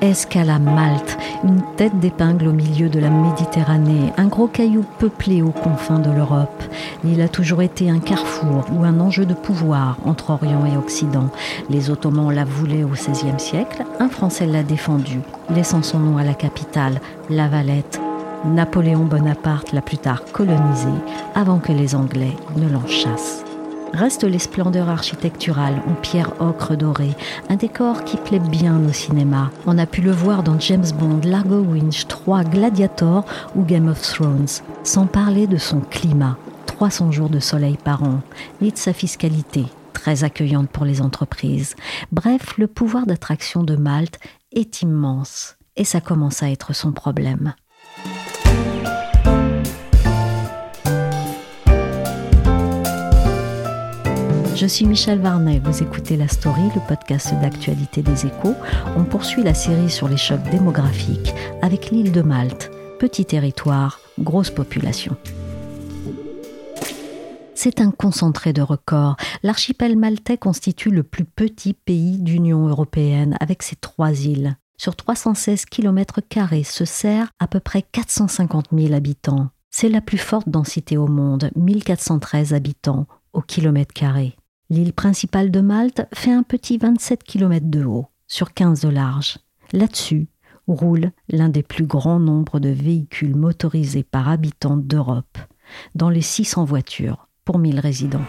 Escale à Malte, une tête d'épingle au milieu de la Méditerranée, un gros caillou peuplé aux confins de l'Europe. L'île a toujours été un carrefour ou un enjeu de pouvoir entre Orient et Occident. Les Ottomans la voulaient au XVIe siècle, un Français l'a défendue, laissant son nom à la capitale, La Valette. Napoléon Bonaparte l'a plus tard colonisée avant que les Anglais ne l'en chassent. Restent les splendeurs architecturales en pierre ocre dorée, un décor qui plaît bien au cinéma. On a pu le voir dans James Bond, Largo Winch 3, Gladiator ou Game of Thrones, sans parler de son climat. 300 jours de soleil par an, ni de sa fiscalité, très accueillante pour les entreprises. Bref, le pouvoir d'attraction de Malte est immense, et ça commence à être son problème. Je suis Michel Varnet, vous écoutez La Story, le podcast d'actualité des échos. On poursuit la série sur les chocs démographiques avec l'île de Malte. Petit territoire, grosse population. C'est un concentré de records. L'archipel maltais constitue le plus petit pays d'Union européenne avec ses trois îles. Sur 316 km se sert à peu près 450 000 habitants. C'est la plus forte densité au monde, 1413 habitants au kilomètre carré. L'île principale de Malte fait un petit 27 km de haut, sur 15 de large. Là-dessus roule l'un des plus grands nombres de véhicules motorisés par habitant d'Europe, dans les 600 voitures pour 1000 résidents.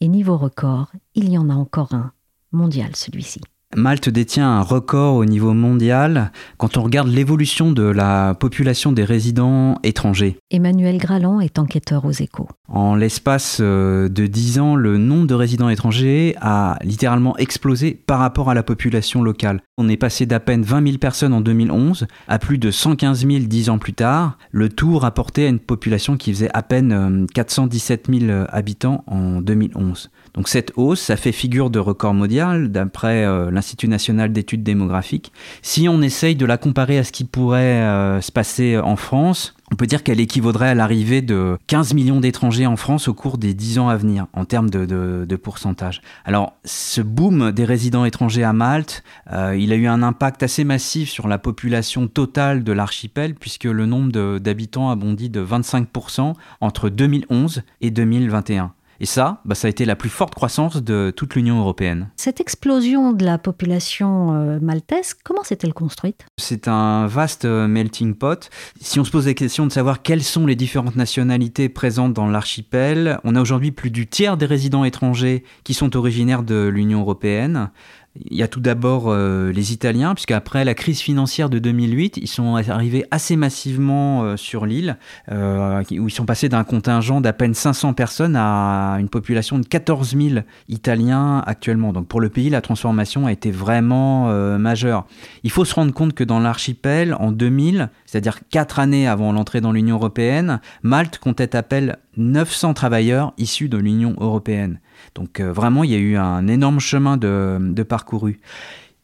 Et niveau record, il y en a encore un, mondial celui-ci. Malte détient un record au niveau mondial quand on regarde l'évolution de la population des résidents étrangers. Emmanuel Graland est enquêteur aux échos. En l'espace euh, de 10 ans, le nombre de résidents étrangers a littéralement explosé par rapport à la population locale. On est passé d'à peine 20 000 personnes en 2011 à plus de 115 000 10 ans plus tard, le tout rapporté à une population qui faisait à peine 417 euh, 000 habitants en 2011. Donc cette hausse, ça fait figure de record mondial d'après euh, l'Institut national d'études démographiques. Si on essaye de la comparer à ce qui pourrait euh, se passer en France, on peut dire qu'elle équivaudrait à l'arrivée de 15 millions d'étrangers en France au cours des 10 ans à venir en termes de, pourcentage. Alors ce boom des résidents étrangers à Malte, euh, il a eu un impact assez massif sur la population totale de l'archipel puisque le nombre d'habitants a bondi de 25% entre 2011 et 2021. Et ça, bah, ça a été la plus forte croissance de toute l'Union européenne. Cette explosion de la population euh, maltaise, comment s'est-elle construite? C'est un vaste euh, melting pot. Si on se pose la question de savoir quelles sont les différentes nationalités présentes dans l'archipel, on a aujourd'hui plus du tiers des résidents étrangers qui sont originaires de l'Union européenne. Il y a tout d'abord euh, les Italiens, puisqu'après la crise financière de 2008, ils sont arrivés assez massivement euh, sur l'île, euh, où ils sont passés d'un contingent d'à peine 500 personnes à une population de 14 000 Italiens actuellement. Donc pour le pays, la transformation a été vraiment majeure. Il faut se rendre compte que dans l'archipel, en 2000, c'est-à-dire quatre années avant l'entrée dans l'Union européenne, Malte comptait à peine 900 travailleurs issus de l'Union européenne. Donc euh, vraiment, il y a eu un énorme chemin de, parcouru.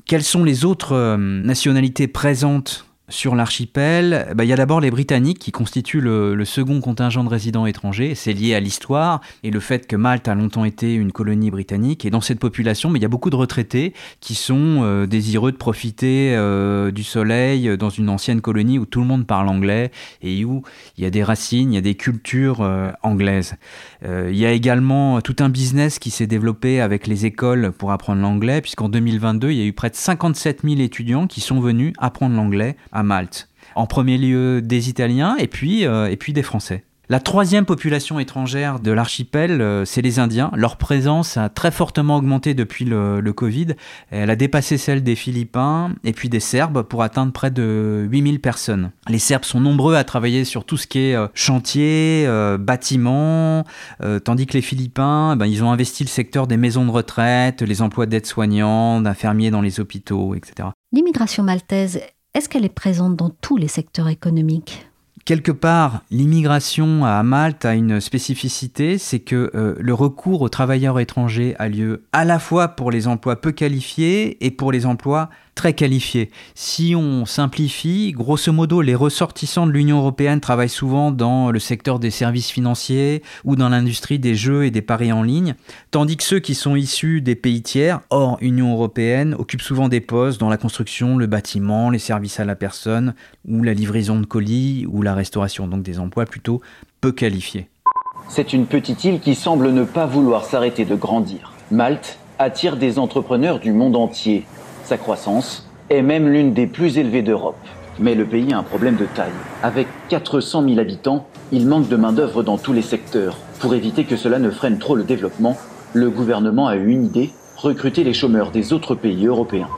Quelles sont les autres euh, nationalités présentes sur l'archipel, bah, il y a d'abord les Britanniques qui constituent le, second contingent de résidents étrangers. C'est lié à l'histoire et le fait que Malte a longtemps été une colonie britannique. Et dans cette population, mais il y a beaucoup de retraités qui sont euh, désireux de profiter euh, du soleil dans une ancienne colonie où tout le monde parle anglais et où il y a des racines, il y a des cultures euh, anglaises. il y a également tout un business qui s'est développé avec les écoles pour apprendre l'anglais, puisqu'en 2022, il y a eu près de 57 000 étudiants qui sont venus apprendre l'anglais à Malte. En premier lieu des Italiens et puis, euh, et puis des Français. La troisième population étrangère de l'archipel, euh, c'est les Indiens. Leur présence a très fortement augmenté depuis le, Covid. Elle a dépassé celle des Philippins et puis des Serbes pour atteindre près de 8000 personnes. Les Serbes sont nombreux à travailler sur tout ce qui est euh, chantier, bâtiment, tandis que les Philippins, ben, ils ont investi le secteur des maisons de retraite, les emplois d'aides-soignants, d'infirmiers dans les hôpitaux, etc. L'immigration maltaise, est-ce qu'elle est présente dans tous les secteurs économiques? Quelque part, l'immigration à Malte a une spécificité, c'est que euh, le recours aux travailleurs étrangers a lieu à la fois pour les emplois peu qualifiés et pour les emplois très qualifiés. Si on simplifie, grosso modo, les ressortissants de l'Union européenne travaillent souvent dans le secteur des services financiers ou dans l'industrie des jeux et des paris en ligne, tandis que ceux qui sont issus des pays tiers, hors Union européenne, occupent souvent des postes dans la construction, le bâtiment, les services à la personne ou la livraison de colis ou la restauration, donc des emplois plutôt peu qualifiés. C'est une petite île qui semble ne pas vouloir s'arrêter de grandir. Malte attire des entrepreneurs du monde entier sa croissance est même l'une des plus élevées d'Europe. Mais le pays a un problème de taille. Avec 400 000 habitants, il manque de main-d'œuvre dans tous les secteurs. Pour éviter que cela ne freine trop le développement, le gouvernement a eu une idée recruter les chômeurs des autres pays européens.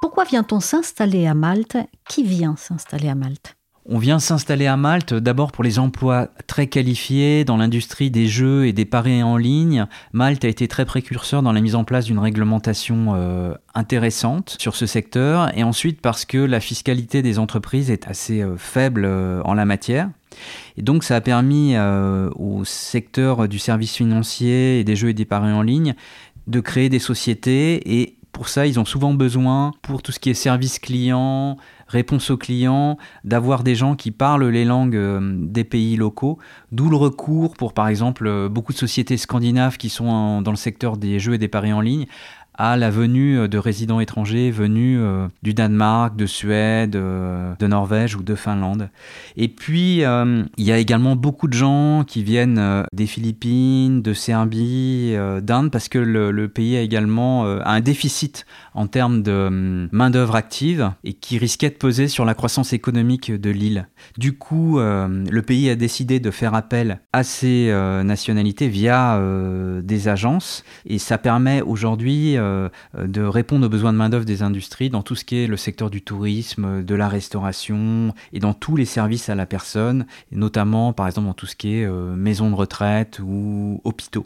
Pourquoi vient-on s'installer à Malte? Qui vient s'installer à Malte? On vient s'installer à Malte d'abord pour les emplois très qualifiés dans l'industrie des jeux et des paris en ligne. Malte a été très précurseur dans la mise en place d'une réglementation euh, intéressante sur ce secteur et ensuite parce que la fiscalité des entreprises est assez euh, faible euh, en la matière. Et donc ça a permis au secteur du service financier et des jeux et des paris en ligne de créer des sociétés et pour ça, ils ont souvent besoin, pour tout ce qui est service client, réponse aux clients, d'avoir des gens qui parlent les langues euh, des pays locaux, d'où le recours pour, par exemple, euh, beaucoup de sociétés scandinaves qui sont dans le secteur des jeux et des paris en ligne à la venue euh, de résidents étrangers venus euh, du Danemark, de Suède, euh, de Norvège ou de Finlande. Et puis, il y a également beaucoup de gens qui viennent des Philippines, de Serbie, d'Inde, parce que le, pays a également un déficit en termes de main-d'œuvre active et qui risquait de peser sur la croissance économique de l'île. Du coup, le pays a décidé de faire appel à ces nationalités via des agences et ça permet aujourd'hui de répondre aux besoins de main-d'œuvre des industries dans tout ce qui est le secteur du tourisme, de la restauration et dans tous les services à la personne, notamment par exemple dans tout ce qui est euh, maisons de retraite ou hôpitaux.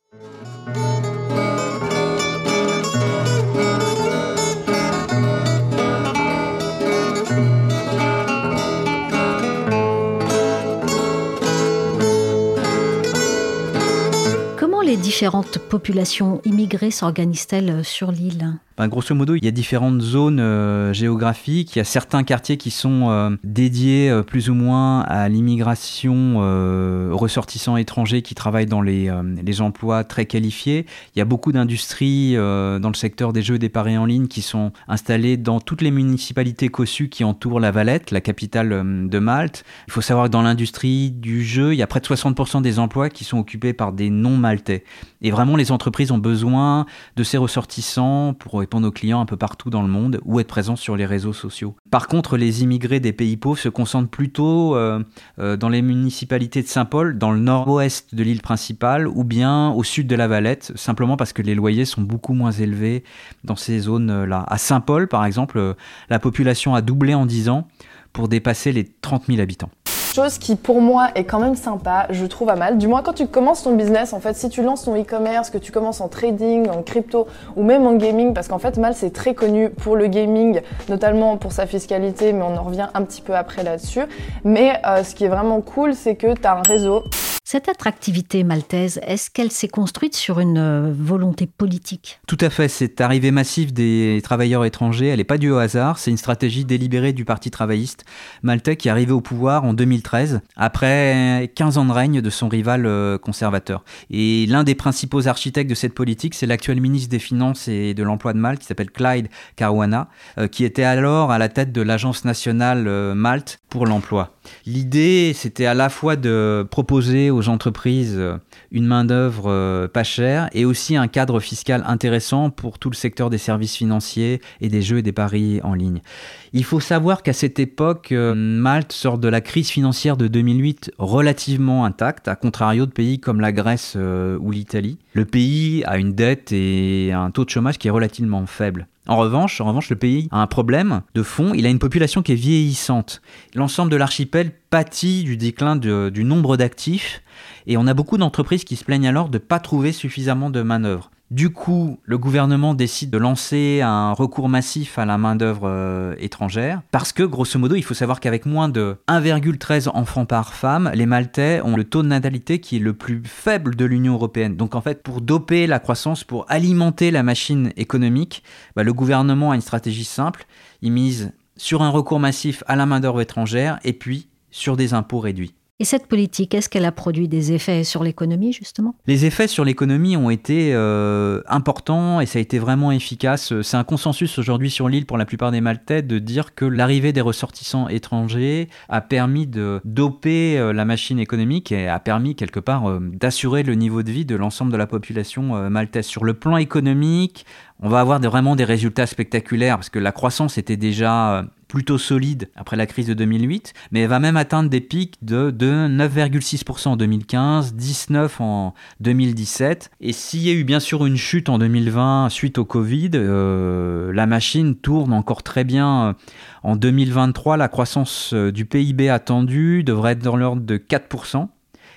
Les différentes populations immigrées s'organisent-elles sur l'île? Ben, grosso modo, il y a différentes zones euh, géographiques. Il y a certains quartiers qui sont euh, dédiés euh, plus ou moins à l'immigration ressortissants étrangers qui travaillent dans les, les, emplois très qualifiés. Il y a beaucoup d'industries dans le secteur des jeux et des paris en ligne qui sont installées dans toutes les municipalités cossues qui entourent la Valette, la capitale de Malte. Il faut savoir que dans l'industrie du jeu, il y a près de 60% des emplois qui sont occupés par des non-maltais. Et vraiment, les entreprises ont besoin de ces ressortissants pour répondre aux clients un peu partout dans le monde ou être présents sur les réseaux sociaux. Par contre, les immigrés des pays pauvres se concentrent plutôt euh, euh, dans les municipalités de Saint-Paul, dans le nord-ouest de l'île principale ou bien au sud de la Valette, simplement parce que les loyers sont beaucoup moins élevés dans ces zones-là. À Saint-Paul, par exemple, euh, la population a doublé en 10 ans pour dépasser les 30 000 habitants chose qui pour moi est quand même sympa, je trouve à mal. Du moins quand tu commences ton business, en fait, si tu lances ton e-commerce, que tu commences en trading, en crypto ou même en gaming, parce qu'en fait Mal c'est très connu pour le gaming, notamment pour sa fiscalité, mais on en revient un petit peu après là-dessus. Mais euh, ce qui est vraiment cool, c'est que tu as un réseau. Cette attractivité maltaise, est-ce qu'elle s'est construite sur une euh, volonté politique? Tout à fait. Cette arrivée massive des travailleurs étrangers, elle n'est pas due au hasard. C'est une stratégie délibérée du Parti travailliste maltais qui est arrivé au pouvoir en 2013, après 15 ans de règne de son rival euh, conservateur. Et l'un des principaux architectes de cette politique, c'est l'actuel ministre des Finances et de l'Emploi de Malte, qui s'appelle Clyde Caruana, euh, qui était alors à la tête de l'Agence nationale Malte pour l'emploi. L'idée, c'était à la fois de proposer aux entreprises une main-d'œuvre pas chère et aussi un cadre fiscal intéressant pour tout le secteur des services financiers et des jeux et des paris en ligne. Il faut savoir qu'à cette époque, Malte sort de la crise financière de 2008 relativement intacte, à contrario de pays comme la Grèce ou l'Italie. Le pays a une dette et un taux de chômage qui est relativement faible. En revanche, le pays a un problème de fond. Il a une population qui est vieillissante. L'ensemble de l'archipel pâtit du déclin du nombre d'actifs et on a beaucoup d'entreprises qui se plaignent alors de ne pas trouver suffisamment de main-d'œuvre. Du coup, le gouvernement décide de lancer un recours massif à la main-d'œuvre euh, étrangère parce que, grosso modo, il faut savoir qu'avec moins de 1,13 enfants par femme, les Maltais ont le taux de natalité qui est le plus faible de l'Union européenne. Donc, en fait, pour doper la croissance, pour alimenter la machine économique, bah, le gouvernement a une stratégie simple. Il mise sur un recours massif à la main-d'œuvre étrangère et puis sur des impôts réduits. Et cette politique, est-ce qu'elle a produit des effets sur l'économie, justement? Les effets sur l'économie ont été euh, importants et ça a été vraiment efficace. C'est un consensus aujourd'hui sur l'île pour la plupart des Maltais de dire que l'arrivée des ressortissants étrangers a permis de doper euh, la machine économique et a permis quelque part euh, d'assurer le niveau de vie de l'ensemble de la population maltaise. Sur le plan économique, on va avoir vraiment des résultats spectaculaires parce que la croissance était déjà plutôt solide après la crise de 2008, mais elle va même atteindre des pics de, 9,6% en 2015, 19% en 2017. Et s'il y a eu bien sûr une chute en 2020 suite au Covid, euh, la machine tourne encore très bien. En 2023, la croissance euh, du PIB attendue devrait être dans l'ordre de 4%.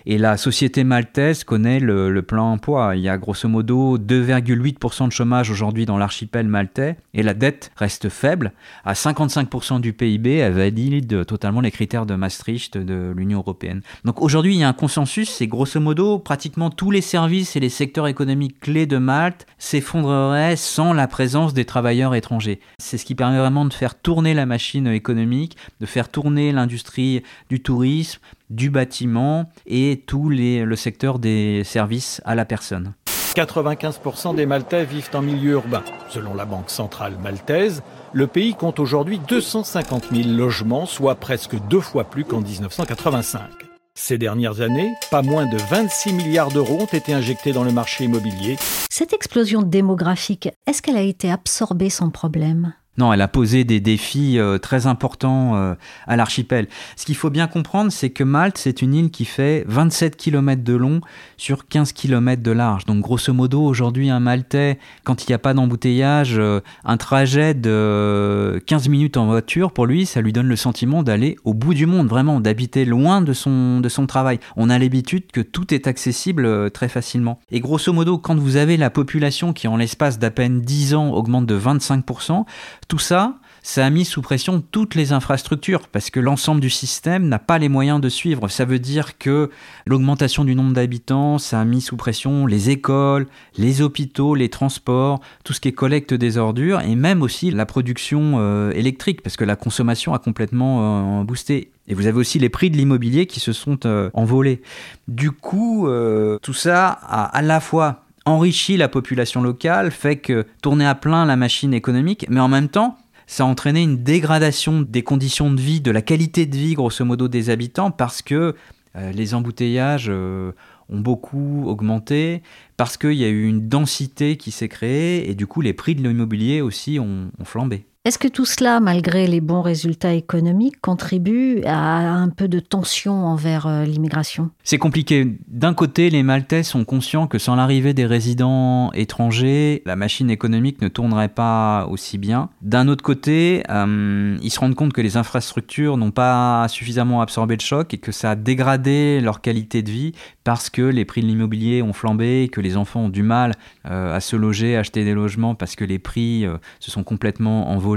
Et la société maltaise connaît le, plan emploi. Il y a grosso modo 2,8% de chômage aujourd'hui dans l'archipel maltais et la dette reste faible. À 55% du PIB, elle valide totalement les critères de Maastricht de l'Union européenne. Donc aujourd'hui, il y a un consensus, c'est grosso modo pratiquement tous les services et les secteurs économiques clés de Malte s'effondreraient sans la présence des travailleurs étrangers. C'est ce qui permet vraiment de faire tourner la machine économique, de faire tourner l'industrie du tourisme, du bâtiment et tout les, le secteur des services à la personne. 95% des Maltais vivent en milieu urbain. Selon la Banque centrale maltaise, le pays compte aujourd'hui 250 000 logements, soit presque deux fois plus qu'en 1985. Ces dernières années, pas moins de 26 milliards d'euros ont été injectés dans le marché immobilier. Cette explosion démographique, est-ce qu'elle a été absorbée sans problème? Non, elle a posé des défis euh, très importants euh, à l'archipel. Ce qu'il faut bien comprendre, c'est que Malte, c'est une île qui fait 27 km de long sur 15 km de large. Donc grosso modo, aujourd'hui, un Maltais, quand il n'y a pas d'embouteillage, euh, un trajet de 15 minutes en voiture, pour lui, ça lui donne le sentiment d'aller au bout du monde, vraiment, d'habiter loin de son, de son travail. On a l'habitude que tout est accessible très facilement. Et grosso modo, quand vous avez la population qui, en l'espace d'à peine 10 ans, augmente de 25%, tout ça, ça a mis sous pression toutes les infrastructures parce que l'ensemble du système n'a pas les moyens de suivre. Ça veut dire que l'augmentation du nombre d'habitants, ça a mis sous pression les écoles, les hôpitaux, les transports, tout ce qui est collecte des ordures et même aussi la production euh, électrique parce que la consommation a complètement euh, boosté. Et vous avez aussi les prix de l'immobilier qui se sont euh, envolés. Du coup, tout ça a à la fois enrichit la population locale, fait que tourner à plein la machine économique, mais en même temps, ça a entraîné une dégradation des conditions de vie, de la qualité de vie, grosso modo, des habitants, parce que euh, les embouteillages euh, ont beaucoup augmenté, parce qu'il y a eu une densité qui s'est créée, et du coup, les prix de l'immobilier aussi ont flambé. Est-ce que tout cela, malgré les bons résultats économiques, contribue à un peu de tension envers euh, l'immigration? C'est compliqué. D'un côté, les Maltais sont conscients que sans l'arrivée des résidents étrangers, la machine économique ne tournerait pas aussi bien. D'un autre côté, euh, ils se rendent compte que les infrastructures n'ont pas suffisamment absorbé le choc et que ça a dégradé leur qualité de vie parce que les prix de l'immobilier ont flambé, que les enfants ont du mal euh, à se loger, à acheter des logements parce que les prix se sont complètement envolés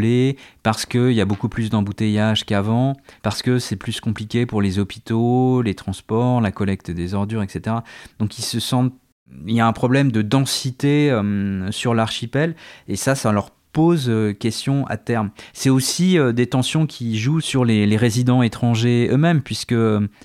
parce qu'il y a beaucoup plus d'embouteillages qu'avant, parce que c'est plus compliqué pour les hôpitaux, les transports, la collecte des ordures, etc. Donc ils se sentent il y a un problème de densité euh, sur l'archipel et ça, ça leur pose euh, question à terme. C'est aussi euh, des tensions qui jouent sur les, résidents étrangers eux-mêmes, puisque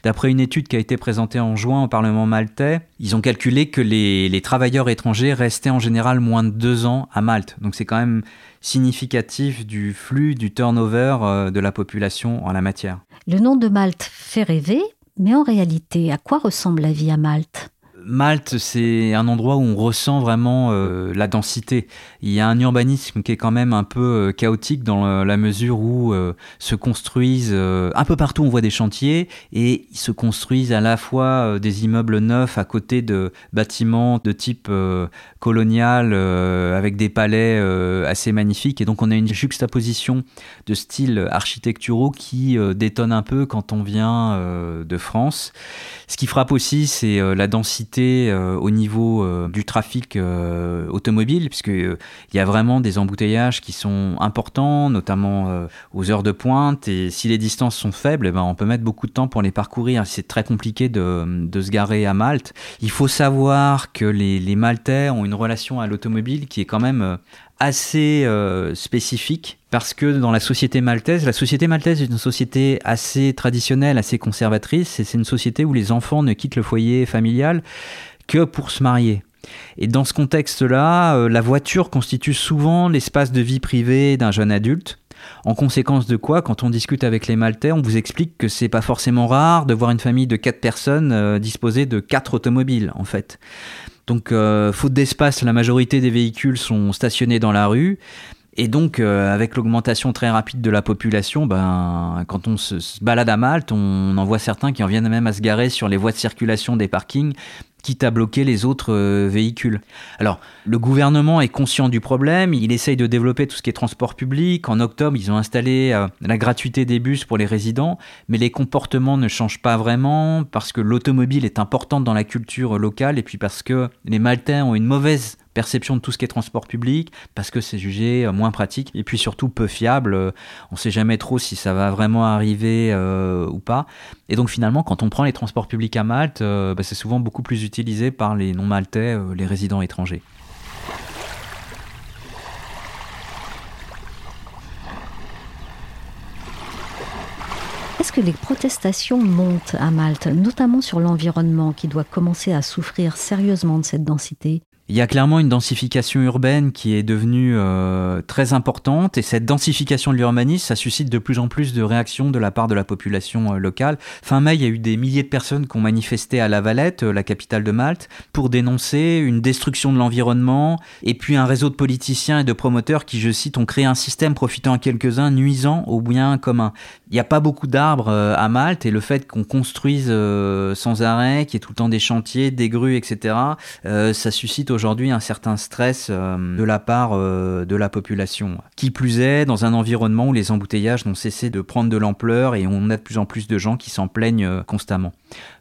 d'après une étude qui a été présentée en juin au Parlement maltais, ils ont calculé que les, les travailleurs étrangers restaient en général moins de deux ans à Malte. Donc c'est quand même significatif du flux, du turnover euh, de la population en la matière. Le nom de Malte fait rêver, Mais en réalité, à quoi ressemble la vie à Malte? Malte, c'est un endroit où on ressent vraiment euh, la densité. Il y a un urbanisme qui est quand même un peu euh, chaotique dans la mesure où euh, se construisent un peu partout on voit des chantiers et ils se construisent à la fois des immeubles neufs à côté de bâtiments de type colonial avec des palais assez magnifiques et donc on a une juxtaposition de styles architecturaux qui détonne un peu quand on vient de France. Ce qui frappe aussi, c'est la densité euh, au niveau euh, du trafic euh, automobile, puisqu'il y a vraiment des embouteillages qui sont importants, notamment aux heures de pointe. Et si les distances sont faibles, eh ben, on peut mettre beaucoup de temps pour les parcourir. C'est très compliqué de, se garer à Malte. Il faut savoir que les, les Maltais ont une relation à l'automobile qui est quand même assez euh, spécifique parce que dans la société maltaise, la société maltaise est une société assez traditionnelle, assez conservatrice, et c'est une société où les enfants ne quittent le foyer familial que pour se marier. Et dans ce contexte-là, euh, la voiture constitue souvent l'espace de vie privée d'un jeune adulte. En conséquence de quoi, quand on discute avec les Maltais, on vous explique que c'est pas forcément rare de voir une famille de quatre personnes euh, disposer de quatre automobiles, en fait. Donc, euh, faute d'espace, la majorité des véhicules sont stationnés dans la rue. Et donc, euh, avec l'augmentation très rapide de la population, ben, quand on se, balade à Malte, on en voit certains qui en viennent même à se garer sur les voies de circulation des parkings quitte à bloquer les autres euh, véhicules. Alors, le gouvernement est conscient du problème, il essaye de développer tout ce qui est transport public. En octobre, ils ont installé euh, la gratuité des bus pour les résidents, mais les comportements ne changent pas vraiment parce que l'automobile est importante dans la culture locale et puis parce que les Maltais ont une mauvaise perception de tout ce qui est transport public, parce que c'est jugé euh, moins pratique, et puis surtout peu fiable. Euh, on ne sait jamais trop si ça va vraiment arriver euh, ou pas. Et donc finalement, quand on prend les transports publics à Malte, bah, c'est souvent beaucoup plus utilisé par les non-maltais, les résidents étrangers. Est-ce que les protestations montent à Malte, notamment sur l'environnement qui doit commencer à souffrir sérieusement de cette densité? Il y a clairement une densification urbaine qui est devenue euh, très importante et cette densification de l'urbanisme, ça suscite de plus en plus de réactions de la part de la population euh, locale. Fin mai, il y a eu des milliers de personnes qui ont manifesté à La Valette, euh, la capitale de Malte, pour dénoncer une destruction de l'environnement et puis un réseau de politiciens et de promoteurs qui, je cite, ont créé un système profitant à quelques-uns, nuisant au bien commun. Il n'y a pas beaucoup d'arbres à Malte et le fait qu'on construise sans arrêt, qu'il y ait tout le temps des chantiers, des grues, etc., ça suscite aujourd'hui un certain stress euh, de la part euh, de la population. Qui plus est, dans un environnement où les embouteillages n'ont cessé de prendre de l'ampleur et on a de plus en plus de gens qui s'en plaignent euh, constamment.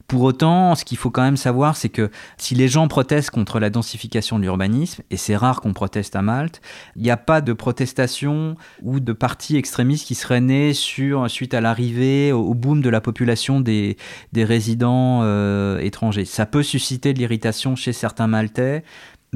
Pour autant, ce qu'il faut quand même savoir, c'est que si les gens protestent contre la densification de l'urbanisme, et c'est rare qu'on proteste à Malte, il n'y a pas de protestation ou de parti extrémiste qui serait né sur, suite à l'arrivée, au boom de la population des, des résidents étrangers. Ça peut susciter de l'irritation chez certains Maltais,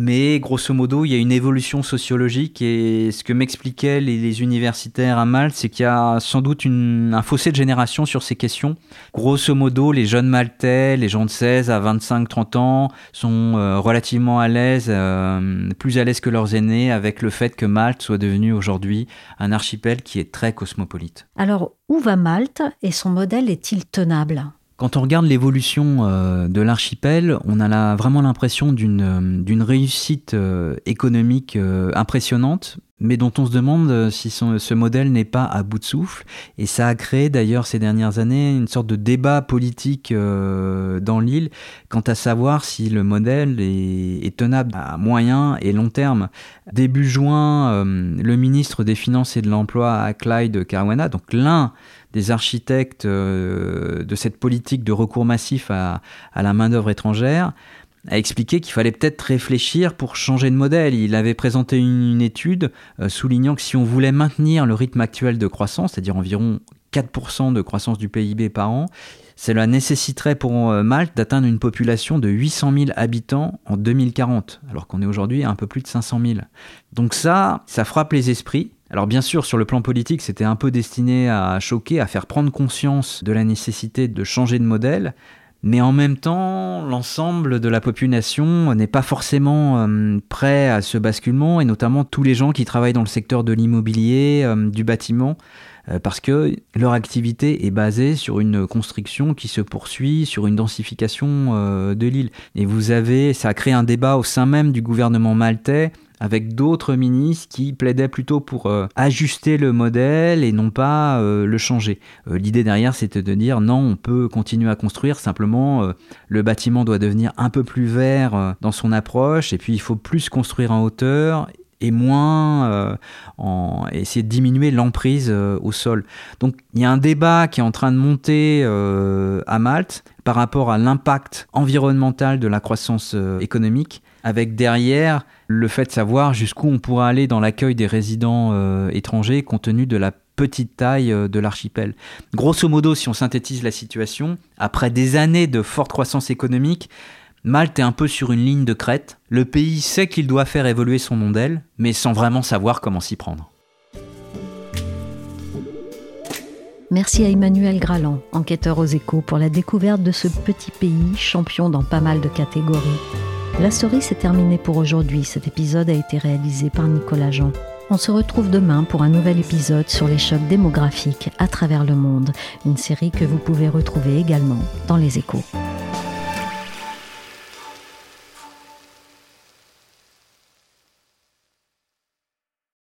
mais grosso modo, il y a une évolution sociologique et ce que m'expliquaient les, universitaires à Malte, c'est qu'il y a sans doute un fossé de génération sur ces questions. Grosso modo, les jeunes Maltais, les gens de 16 à 25-30 ans, sont euh, relativement à l'aise, euh, plus à l'aise que leurs aînés avec le fait que Malte soit devenu aujourd'hui un archipel qui est très cosmopolite. Alors, où va Malte et son modèle est-il tenable? Quand on regarde l'évolution euh, de l'archipel, on a vraiment l'impression d'une euh, réussite euh, économique impressionnante, mais dont on se demande si ce modèle n'est pas à bout de souffle. Et ça a créé d'ailleurs ces dernières années une sorte de débat politique dans l'île quant à savoir si le modèle est, tenable à moyen et long terme. Début juin, le ministre des Finances et de l'Emploi, Clyde Caruana, donc l'un des architectes euh, de cette politique de recours massif à, la main-d'œuvre étrangère, a expliqué qu'il fallait peut-être réfléchir pour changer de modèle. Il avait présenté une, étude euh, soulignant que si on voulait maintenir le rythme actuel de croissance, c'est-à-dire environ 4% de croissance du PIB par an, cela nécessiterait pour euh, Malte d'atteindre une population de 800 000 habitants en 2040, alors qu'on est aujourd'hui à un peu plus de 500 000. Donc ça, ça frappe les esprits. Alors bien sûr, sur le plan politique, c'était un peu destiné à choquer, à faire prendre conscience de la nécessité de changer de modèle, Mais en même temps, l'ensemble de la population n'est pas forcément euh, prêt à ce basculement, et notamment tous les gens qui travaillent dans le secteur de l'immobilier, euh, du bâtiment, euh, parce que leur activité est basée sur une construction qui se poursuit, sur une densification de l'île. Et vous avez, ça a créé un débat au sein même du gouvernement maltais avec d'autres ministres qui plaidaient plutôt pour euh, ajuster le modèle et non pas euh, le changer. Euh, l'idée derrière, c'était de dire non, on peut continuer à construire, simplement le bâtiment doit devenir un peu plus vert dans son approche, et puis il faut plus construire en hauteur et moins essayer de diminuer l'emprise au sol. Donc il y a un débat qui est en train de monter à Malte par rapport à l'impact environnemental de la croissance économique, avec derrière le fait de savoir jusqu'où on pourra aller dans l'accueil des résidents euh, étrangers compte tenu de la petite taille euh, de l'archipel. Grosso modo, si on synthétise la situation, après des années de forte croissance économique, Malte est un peu sur une ligne de crête. Le pays sait qu'il doit faire évoluer son modèle, mais sans vraiment savoir comment s'y prendre. Merci à Emmanuel Graland, enquêteur aux échos, pour la découverte de ce petit pays champion dans pas mal de catégories. La story s'est terminée pour aujourd'hui. Cet épisode a été réalisé par Nicolas Jean. On se retrouve demain pour un nouvel épisode sur les chocs démographiques à travers le monde, une série que vous pouvez retrouver également dans les échos.